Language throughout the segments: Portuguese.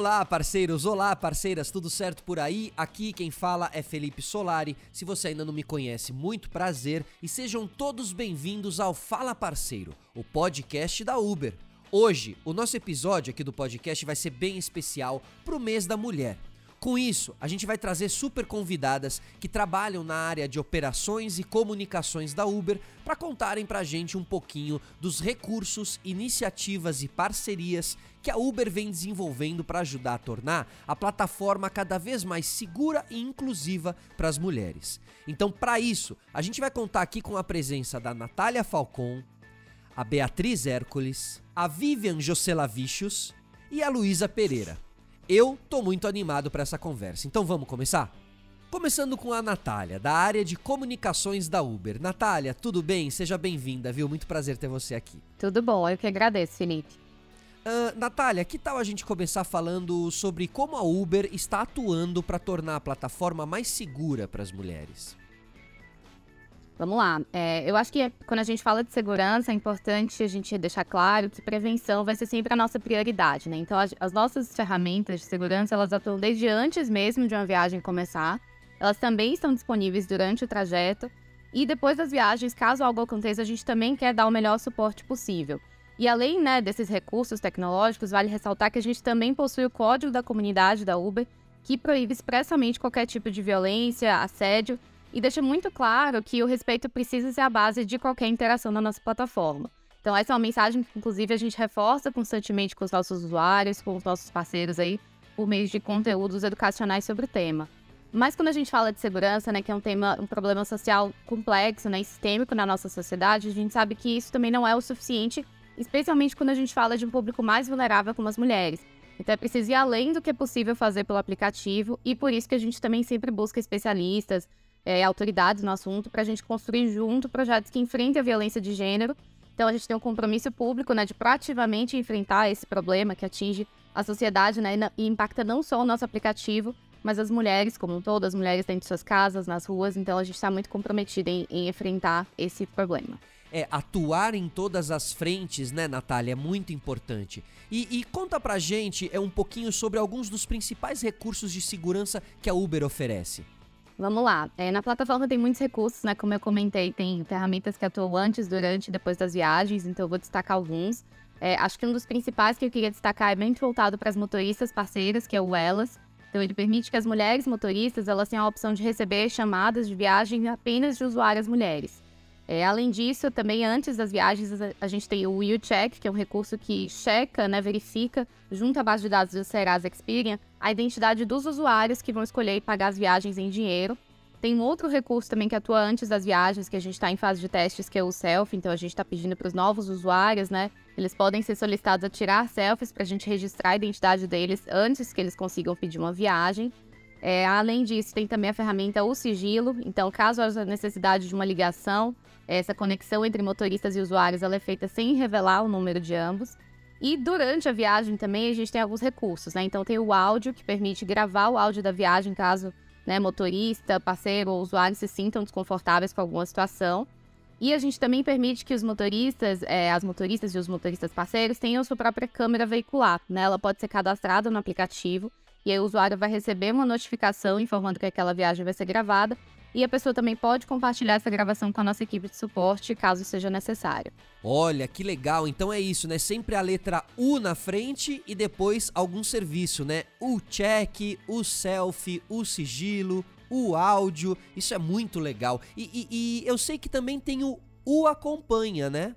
Olá, parceiros, olá, parceiras, tudo certo por aí? Aqui quem fala é Felipe Solari. Se você ainda não me conhece, muito prazer e sejam todos bem-vindos ao Fala Parceiro, o podcast da Uber. Hoje, o nosso episódio aqui do podcast vai ser bem especial pro mês da mulher. Com isso, a gente vai trazer super convidadas que trabalham na área de operações e comunicações da Uber para contarem pra gente um pouquinho dos recursos, iniciativas e parcerias que a Uber vem desenvolvendo para ajudar a tornar a plataforma cada vez mais segura e inclusiva para as mulheres. Então, para isso, a gente vai contar aqui com a presença da Natália Falcon, a Beatriz Hércules, a Vivian Joselavichus e a Luísa Pereira. Eu tô muito animado para essa conversa, então vamos começar? Começando com a Natália, da área de comunicações da Uber. Natália, tudo bem? Seja bem-vinda, viu? Muito prazer ter você aqui. Tudo bom, eu que agradeço, Felipe. Uh, Natália, que tal a gente começar falando sobre como a Uber está atuando para tornar a plataforma mais segura para as mulheres? Vamos lá. É, eu acho que quando a gente fala de segurança, é importante a gente deixar claro que prevenção vai ser sempre a nossa prioridade, né? Então, as, as nossas ferramentas de segurança, elas atuam desde antes mesmo de uma viagem começar. Elas também estão disponíveis durante o trajeto. E depois das viagens, caso algo aconteça, a gente também quer dar o melhor suporte possível. E além né, desses recursos tecnológicos, vale ressaltar que a gente também possui o código da comunidade da Uber, que proíbe expressamente qualquer tipo de violência, assédio e deixa muito claro que o respeito precisa ser a base de qualquer interação na nossa plataforma. Então, essa é uma mensagem que, inclusive, a gente reforça constantemente com os nossos usuários, com os nossos parceiros aí, por meio de conteúdos educacionais sobre o tema. Mas quando a gente fala de segurança, né, que é um tema, um problema social complexo, né, sistêmico na nossa sociedade, a gente sabe que isso também não é o suficiente, especialmente quando a gente fala de um público mais vulnerável como as mulheres. Então é preciso ir além do que é possível fazer pelo aplicativo e por isso que a gente também sempre busca especialistas, é, autoridades no assunto para a gente construir junto projetos que enfrentem a violência de gênero. Então a gente tem um compromisso público né, de proativamente enfrentar esse problema que atinge a sociedade né, e impacta não só o nosso aplicativo, mas as mulheres como um todo, as mulheres dentro de suas casas, nas ruas. Então a gente está muito comprometido em, em enfrentar esse problema. É, atuar em todas as frentes, né, Natália, é muito importante. E, e, conta pra gente é um pouquinho sobre alguns dos principais recursos de segurança que a Uber oferece. Vamos lá. É, na plataforma tem muitos recursos, né? Como eu comentei, tem ferramentas que atuam antes, durante e depois das viagens, então eu vou destacar alguns. É, acho que um dos principais que eu queria destacar é bem voltado para as motoristas parceiras, que é o Elas. Então ele permite que as mulheres motoristas elas tenham a opção de receber chamadas de viagem apenas de usuárias mulheres. É, além disso, também antes das viagens, a gente tem o WheelCheck, que é um recurso que checa, né, verifica, junto à base de dados do Serasa Experian, a identidade dos usuários que vão escolher e pagar as viagens em dinheiro. Tem um outro recurso também que atua antes das viagens, que a gente está em fase de testes, que é o selfie. Então a gente está pedindo para os novos usuários, né? Eles podem ser solicitados a tirar selfies para a gente registrar a identidade deles antes que eles consigam pedir uma viagem. É, além disso, tem também a ferramenta O Sigilo. Então, caso haja necessidade de uma ligação, essa conexão entre motoristas e usuários ela é feita sem revelar o número de ambos. E durante a viagem também a gente tem alguns recursos, né? Então tem o áudio que permite gravar o áudio da viagem caso né, motorista, parceiro ou usuário se sintam desconfortáveis com alguma situação. E a gente também permite que os motoristas, é, as motoristas e os motoristas parceiros tenham sua própria câmera veicular, né? Ela pode ser cadastrada no aplicativo e aí o usuário vai receber uma notificação informando que aquela viagem vai ser gravada. E a pessoa também pode compartilhar essa gravação com a nossa equipe de suporte, caso seja necessário. Olha, que legal. Então é isso, né? Sempre a letra U na frente e depois algum serviço, né? O check, o selfie, o sigilo, o áudio. Isso é muito legal. E, e, e eu sei que também tem o O Acompanha, né?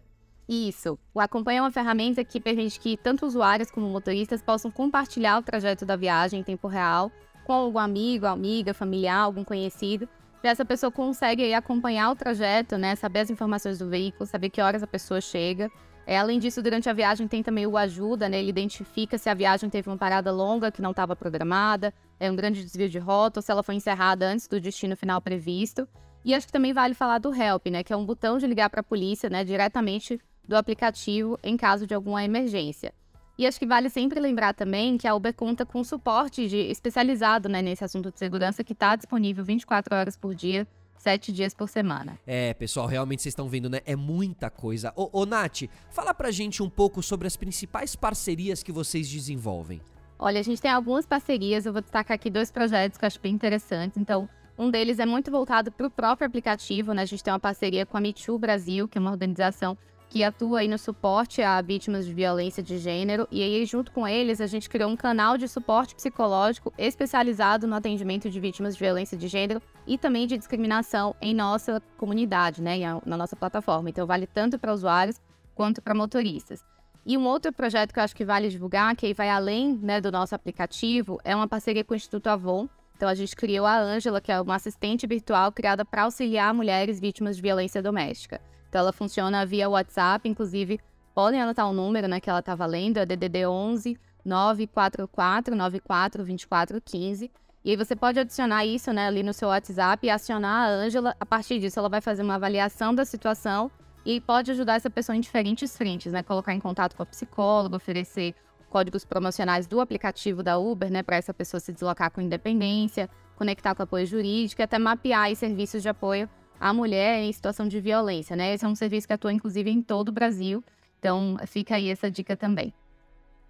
Isso. O Acompanha é uma ferramenta que permite que tanto usuários como motoristas possam compartilhar o trajeto da viagem em tempo real com algum amigo, amiga, familiar, algum conhecido. Essa pessoa consegue acompanhar o trajeto, né? Saber as informações do veículo, saber que horas a pessoa chega. É, além disso, durante a viagem tem também o ajuda, né? Ele identifica se a viagem teve uma parada longa que não estava programada, é um grande desvio de rota, ou se ela foi encerrada antes do destino final previsto. E acho que também vale falar do Help, né? Que é um botão de ligar para a polícia, né? Diretamente do aplicativo em caso de alguma emergência. E acho que vale sempre lembrar também que a Uber conta com suporte de, especializado né, nesse assunto de segurança que está disponível 24 horas por dia, 7 dias por semana. É, pessoal, realmente vocês estão vendo, né? É muita coisa. Ô, ô, Nath, fala pra gente um pouco sobre as principais parcerias que vocês desenvolvem. Olha, a gente tem algumas parcerias, eu vou destacar aqui dois projetos que eu acho bem interessantes. Então, um deles é muito voltado para o próprio aplicativo, né? A gente tem uma parceria com a Me Too Brasil, que é uma organização que atua aí no suporte a vítimas de violência de gênero. E aí, junto com eles, a gente criou um canal de suporte psicológico especializado no atendimento de vítimas de violência de gênero e também de discriminação em nossa comunidade, né? Na nossa plataforma. Então, vale tanto para usuários quanto para motoristas. E um outro projeto que eu acho que vale divulgar, que aí vai além né, do nosso aplicativo, é uma parceria com o Instituto Avon. Então a gente criou a Ângela, que é uma assistente virtual criada para auxiliar mulheres vítimas de violência doméstica. Então ela funciona via WhatsApp, inclusive podem anotar o número né, que ela está valendo, é DDD 11 944 94 24 15. E aí você pode adicionar isso né, ali no seu WhatsApp e acionar a Ângela. A partir disso, ela vai fazer uma avaliação da situação e pode ajudar essa pessoa em diferentes frentes, né? Colocar em contato com a psicóloga, oferecer códigos promocionais do aplicativo da Uber, né, para essa pessoa se deslocar com independência, conectar com apoio jurídico e até mapear serviços de apoio à mulher em situação de violência, né? Esse é um serviço que atua inclusive em todo o Brasil. Então, fica aí essa dica também.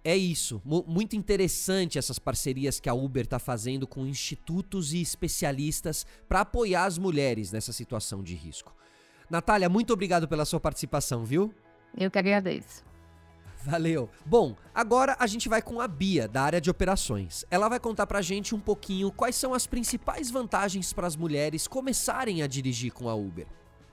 É isso, muito interessante essas parcerias que a Uber está fazendo com institutos e especialistas para apoiar as mulheres nessa situação de risco. Natália, muito obrigado pela sua participação, viu? Eu que agradeço. Valeu. Bom, agora a gente vai com a Bia, da área de operações. Ela vai contar pra gente um pouquinho quais são as principais vantagens para as mulheres começarem a dirigir com a Uber.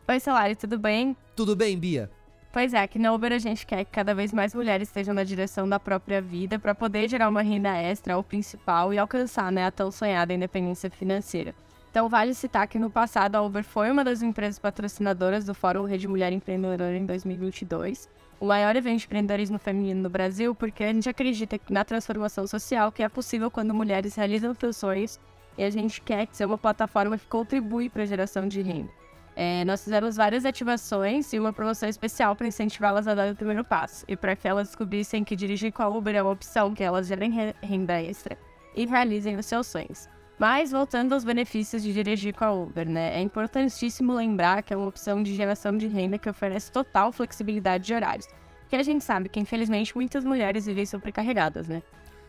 Oi, Solário, tudo bem? Tudo bem, Bia? Pois é, aqui na Uber a gente quer que cada vez mais mulheres estejam na direção da própria vida para poder gerar uma renda extra ou principal e alcançar né, a tão sonhada independência financeira. Então, vale citar que no passado a Uber foi uma das empresas patrocinadoras do Fórum Rede Mulher Empreendedora em 2022, o maior evento de empreendedorismo feminino no Brasil, porque a gente acredita na transformação social que é possível quando mulheres realizam seus sonhos e a gente quer ser uma plataforma que contribui para a geração de renda. É, nós fizemos várias ativações e uma promoção especial para incentivá-las a dar o primeiro passo e para que elas descobrissem que dirigir com a Uber é uma opção que elas gerem renda extra e realizem os seus sonhos. Mas voltando aos benefícios de dirigir com a Uber, né? É importantíssimo lembrar que é uma opção de geração de renda que oferece total flexibilidade de horários. Porque a gente sabe que, infelizmente, muitas mulheres vivem sobrecarregadas, né?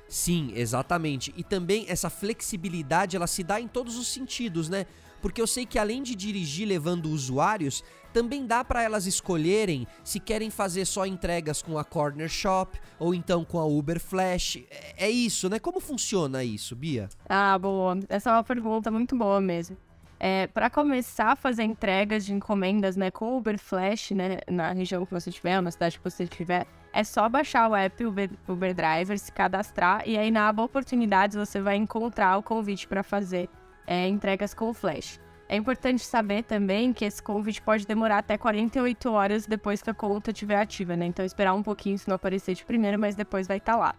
Sim, exatamente. E também essa flexibilidade, ela se dá em todos os sentidos, né? Porque eu sei que além de dirigir levando usuários, também dá para elas escolherem se querem fazer só entregas com a Corner Shop ou então com a Uber Flash. É, é isso, né? Como funciona isso, Bia? Ah, boa. Essa é uma pergunta muito boa mesmo. É, para começar a fazer entregas de encomendas né, com Uber Flash, né, na região que você estiver, na cidade que você estiver, é só baixar o app Uber, Uber Driver, se cadastrar e aí na aba Oportunidades você vai encontrar o convite para fazer é, entregas com Flash. É importante saber também que esse convite pode demorar até 48 horas depois que a conta estiver ativa, né? Então esperar um pouquinho se não aparecer de primeira, mas depois vai estar tá lá.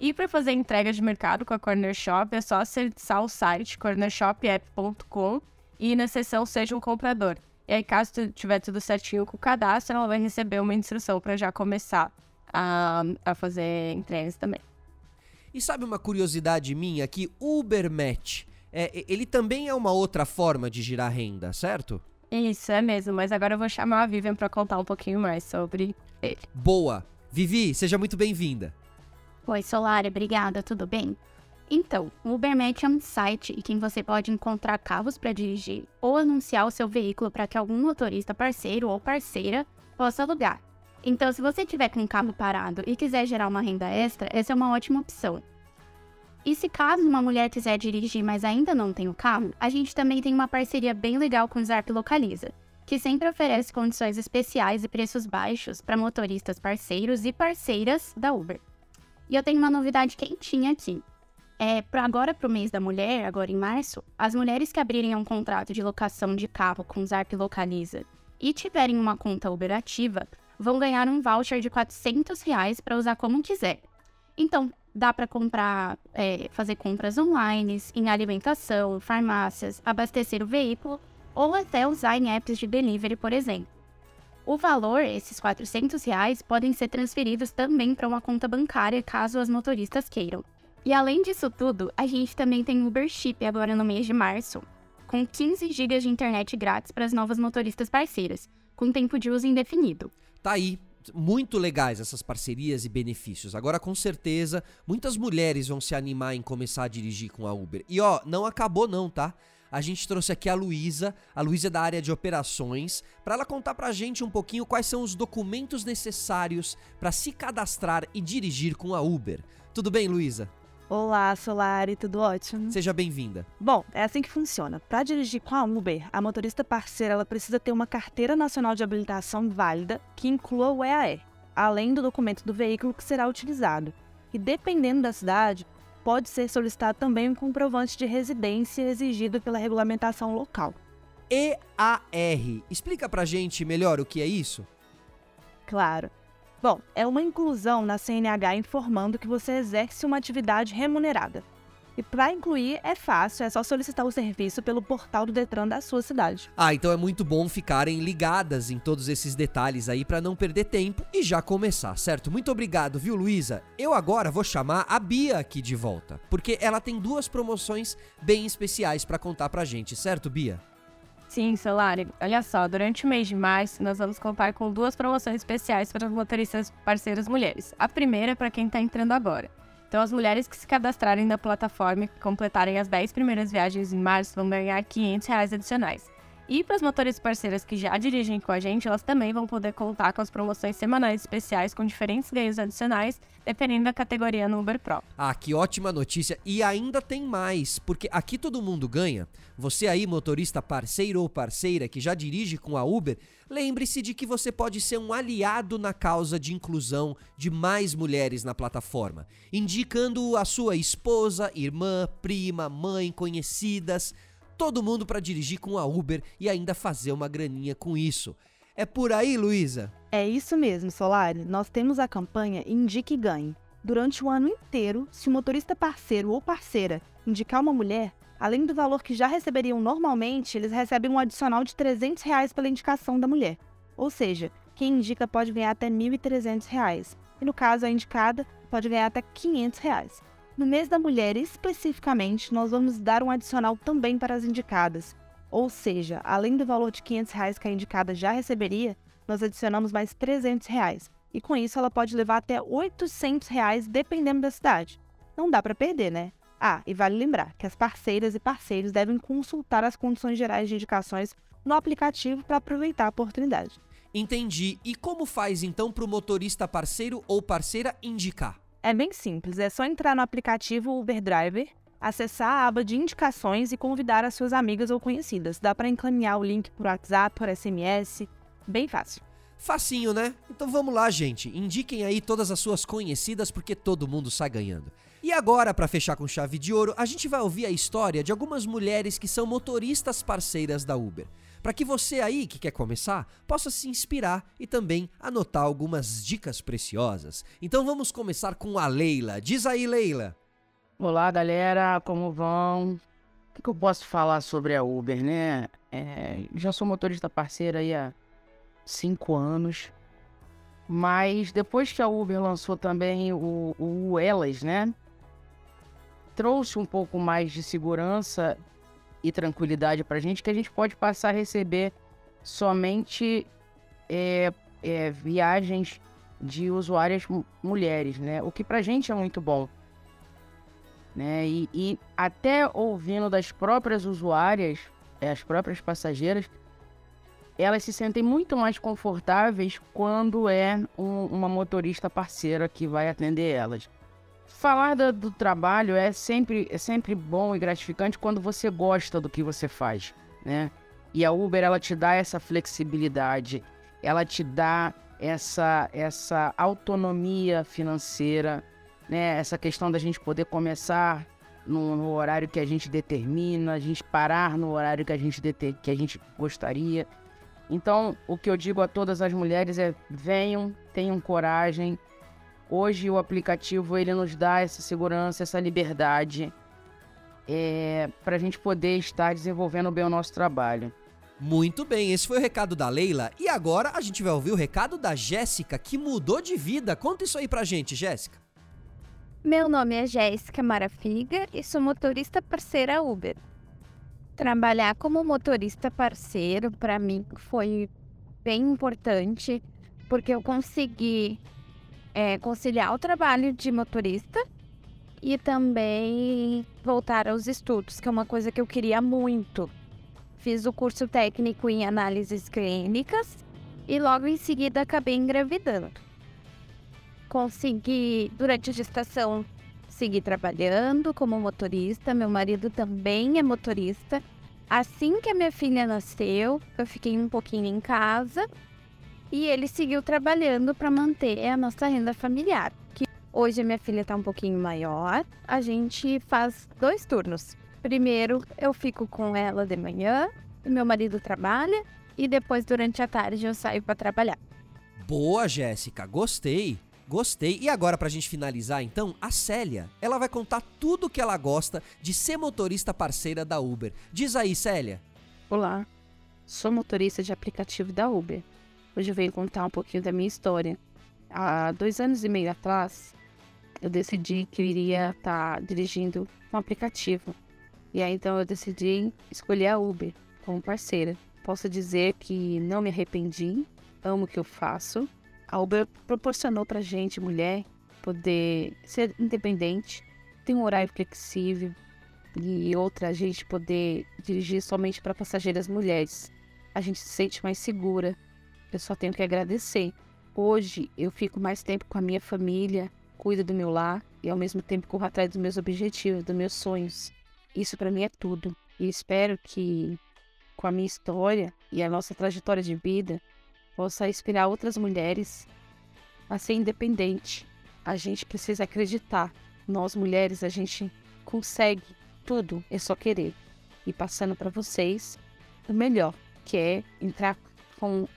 E para fazer entrega de mercado com a Corner Shop é só acessar o site cornershopapp.com e na seção Seja um Comprador. E aí, caso tiver tudo certinho com o cadastro, ela vai receber uma instrução para já começar a, a fazer entregas também. E sabe uma curiosidade minha que Uber Match é, ele também é uma outra forma de girar renda, certo? Isso, é mesmo. Mas agora eu vou chamar a Vivian para contar um pouquinho mais sobre ele. Boa! Vivi, seja muito bem-vinda. Oi, Solara, obrigada, tudo bem? Então, o Ubermatch é um site em que você pode encontrar carros para dirigir ou anunciar o seu veículo para que algum motorista parceiro ou parceira possa alugar. Então, se você tiver com um carro parado e quiser gerar uma renda extra, essa é uma ótima opção. E se caso uma mulher quiser dirigir, mas ainda não tem o carro, a gente também tem uma parceria bem legal com o Zarp Localiza, que sempre oferece condições especiais e preços baixos para motoristas parceiros e parceiras da Uber. E eu tenho uma novidade quentinha aqui. É, agora para o mês da mulher, agora em março, as mulheres que abrirem um contrato de locação de carro com o Zarp Localiza e tiverem uma conta Uber ativa, vão ganhar um voucher de 400 reais para usar como quiser. Então, dá para comprar, é, fazer compras online, em alimentação, farmácias, abastecer o veículo ou até usar em apps de delivery, por exemplo. O valor, esses 400 reais, podem ser transferidos também para uma conta bancária caso as motoristas queiram. E além disso tudo, a gente também tem Uber Chip agora no mês de março, com 15 GB de internet grátis para as novas motoristas parceiras, com tempo de uso indefinido. Tá aí, muito legais essas parcerias e benefícios. Agora, com certeza, muitas mulheres vão se animar em começar a dirigir com a Uber. E ó, não acabou não, tá? A gente trouxe aqui a Luísa, a Luísa é da área de operações, para ela contar pra gente um pouquinho quais são os documentos necessários para se cadastrar e dirigir com a Uber. Tudo bem, Luísa? Olá, Solari, tudo ótimo? Seja bem-vinda. Bom, é assim que funciona. Para dirigir com a Uber, a motorista parceira ela precisa ter uma carteira nacional de habilitação válida que inclua o EAE, além do documento do veículo que será utilizado. E dependendo da cidade, pode ser solicitado também um comprovante de residência exigido pela regulamentação local. EAR. Explica pra gente melhor o que é isso? Claro. Bom, é uma inclusão na CNH informando que você exerce uma atividade remunerada. E para incluir é fácil, é só solicitar o serviço pelo portal do Detran da sua cidade. Ah, então é muito bom ficarem ligadas em todos esses detalhes aí para não perder tempo e já começar, certo? Muito obrigado, viu, Luísa? Eu agora vou chamar a Bia aqui de volta, porque ela tem duas promoções bem especiais para contar pra gente, certo, Bia? Sim, Solari. Olha só, durante o mês de março, nós vamos contar com duas promoções especiais para as motoristas parceiras mulheres. A primeira é para quem está entrando agora. Então, as mulheres que se cadastrarem na plataforma e completarem as 10 primeiras viagens em março vão ganhar 500 reais adicionais. E para as motoristas parceiras que já dirigem com a gente, elas também vão poder contar com as promoções semanais especiais com diferentes ganhos adicionais, dependendo da categoria no Uber Pro. Ah, que ótima notícia! E ainda tem mais, porque aqui todo mundo ganha. Você aí, motorista parceiro ou parceira que já dirige com a Uber, lembre-se de que você pode ser um aliado na causa de inclusão de mais mulheres na plataforma, indicando a sua esposa, irmã, prima, mãe, conhecidas todo mundo para dirigir com a Uber e ainda fazer uma graninha com isso. É por aí, Luísa? É isso mesmo, Solari. Nós temos a campanha Indique e Ganhe. Durante o ano inteiro, se o motorista parceiro ou parceira indicar uma mulher, além do valor que já receberiam normalmente, eles recebem um adicional de 300 reais pela indicação da mulher. Ou seja, quem indica pode ganhar até 1.300 reais. E no caso, a indicada pode ganhar até 500 reais. No mês da mulher, especificamente, nós vamos dar um adicional também para as indicadas. Ou seja, além do valor de 500 reais que a indicada já receberia, nós adicionamos mais 300 reais. E com isso ela pode levar até 800 reais dependendo da cidade. Não dá para perder, né? Ah, e vale lembrar que as parceiras e parceiros devem consultar as condições gerais de indicações no aplicativo para aproveitar a oportunidade. Entendi. E como faz então para o motorista parceiro ou parceira indicar? É bem simples, é só entrar no aplicativo Uber Driver, acessar a aba de indicações e convidar as suas amigas ou conhecidas. Dá para encaminhar o link por WhatsApp, por SMS, bem fácil. Facinho, né? Então vamos lá, gente. Indiquem aí todas as suas conhecidas porque todo mundo sai ganhando. E agora, para fechar com chave de ouro, a gente vai ouvir a história de algumas mulheres que são motoristas parceiras da Uber para que você aí que quer começar possa se inspirar e também anotar algumas dicas preciosas. Então vamos começar com a Leila. Diz aí, Leila. Olá, galera, como vão? O que, eu posso falar sobre a Uber, né? É, já sou motorista parceira aí há cinco anos, mas depois que a Uber lançou também o, o Elas, né? Trouxe um pouco mais de segurança e tranquilidade para a gente que a gente pode passar a receber somente é, é, viagens de usuárias mulheres, né? O que para a gente é muito bom. Né? E, e, até ouvindo das próprias usuárias, é, as próprias passageiras, elas se sentem muito mais confortáveis quando é um, uma motorista parceira que vai atender elas. Falar do, do, trabalho é sempre, é sempre bom e gratificante quando você gosta do que você faz, né? E a Uber, ela te dá essa flexibilidade, ela te dá essa, essa autonomia financeira, né? Essa questão da gente poder começar no, no horário que a gente determina, a gente parar no horário que a gente, deter, que a gente gostaria. Então, o que eu digo a todas as mulheres é: venham, tenham coragem, Hoje o aplicativo ele nos dá essa segurança, essa liberdade é, para a gente poder estar desenvolvendo bem o nosso trabalho. Muito bem, esse foi o recado da Leila. E agora a gente vai ouvir o recado da Jéssica, que mudou de vida. Conta isso aí pra gente, Jéssica. Meu nome é Jéssica Marafiga e sou motorista parceira Uber. Trabalhar como motorista parceiro para mim foi bem importante porque eu consegui é, conciliar o trabalho de motorista e também voltar aos estudos, que é uma coisa que eu queria muito. Fiz o curso técnico em análises clínicas e logo em seguida acabei engravidando. Consegui, durante a gestação, seguir trabalhando como motorista. Meu marido também é motorista. Assim que a minha filha nasceu, eu fiquei um pouquinho em casa e ele seguiu trabalhando para manter a nossa renda familiar. Que hoje a minha filha está um pouquinho maior, a gente faz dois turnos. Primeiro eu fico com ela de manhã, meu marido trabalha e depois durante a tarde eu saio para trabalhar. Boa, Jéssica, gostei. Gostei. E agora, pra gente finalizar, então, a Célia. Ela vai contar tudo que ela gosta de ser motorista parceira da Uber. Diz aí, Célia. Olá, sou motorista de aplicativo da Uber. Hoje eu venho contar um pouquinho da minha história. Há dois anos e meio atrás, eu decidi que eu iria estar tá dirigindo um aplicativo. E aí então eu decidi escolher a Uber como parceira. Posso dizer que não me arrependi, amo o que eu faço a Uber proporcionou para gente, mulher, poder ser independente, ter um horário flexível e outra, a gente poder dirigir somente para passageiras mulheres. A gente se sente mais segura. Eu só tenho que agradecer. Hoje eu fico mais tempo com a minha família, cuido do meu lar e ao mesmo tempo corro atrás dos meus objetivos, dos meus sonhos. Isso para mim é tudo. E espero que com a minha história e a nossa trajetória de vida, possa inspirar outras mulheres a ser independente. A gente precisa acreditar. Nós mulheres, a gente consegue tudo, é só querer. E passando para vocês o melhor, que é entrar com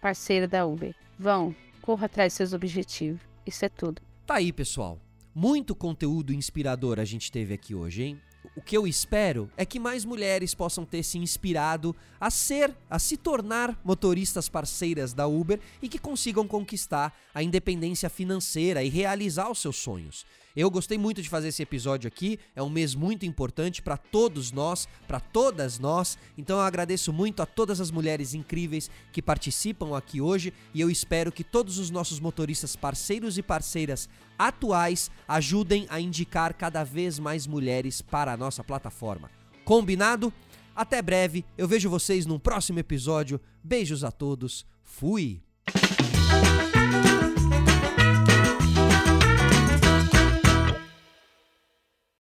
parceira da Uber. Vão, corra atrás dos seus objetivos. Isso é tudo. Tá aí, pessoal. Muito conteúdo inspirador a gente teve aqui hoje, hein? O que eu espero é que mais mulheres possam ter se inspirado a ser, a se tornar motoristas parceiras da Uber e que consigam conquistar a independência financeira e realizar os seus sonhos. Eu gostei muito de fazer esse episódio aqui, é um mês muito importante para todos nós, para todas nós. Então eu agradeço muito a todas as mulheres incríveis que participam aqui hoje e eu espero que todos os nossos motoristas parceiros e parceiras atuais ajudem a indicar cada vez mais mulheres para a nossa plataforma. Combinado? Até breve, eu vejo vocês num próximo episódio. Beijos a todos, fui!